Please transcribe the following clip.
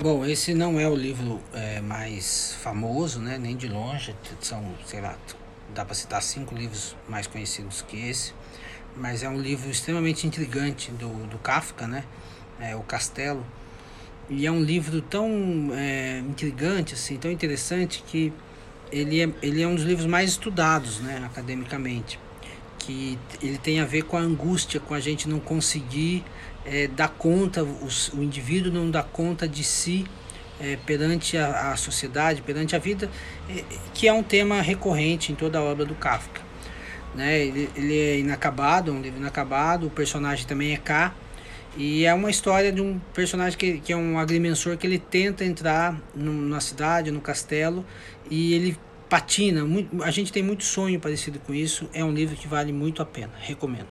Bom, esse não é o livro é, mais famoso, né? Nem de longe. São, sei lá, dá para citar cinco livros mais conhecidos que esse. Mas é um livro extremamente intrigante do, do Kafka, né? É, o Castelo. E é um livro tão é, intrigante, assim, tão interessante que ele é, ele é um dos livros mais estudados, né, academicamente. Que ele tem a ver com a angústia, com a gente não conseguir é, dar conta, os, o indivíduo não dá conta de si é, perante a, a, sociedade, perante a vida, é, que é um tema recorrente em toda a obra do Kafka. Né? Ele, ele é inacabado, um livro inacabado, o personagem também é K, e é uma história de um personagem que, que é um agrimensor que ele tenta entrar na cidade, no castelo, e ele patina. Muito, a gente tem muito sonho parecido com isso. É um livro que vale muito a pena. Recomendo.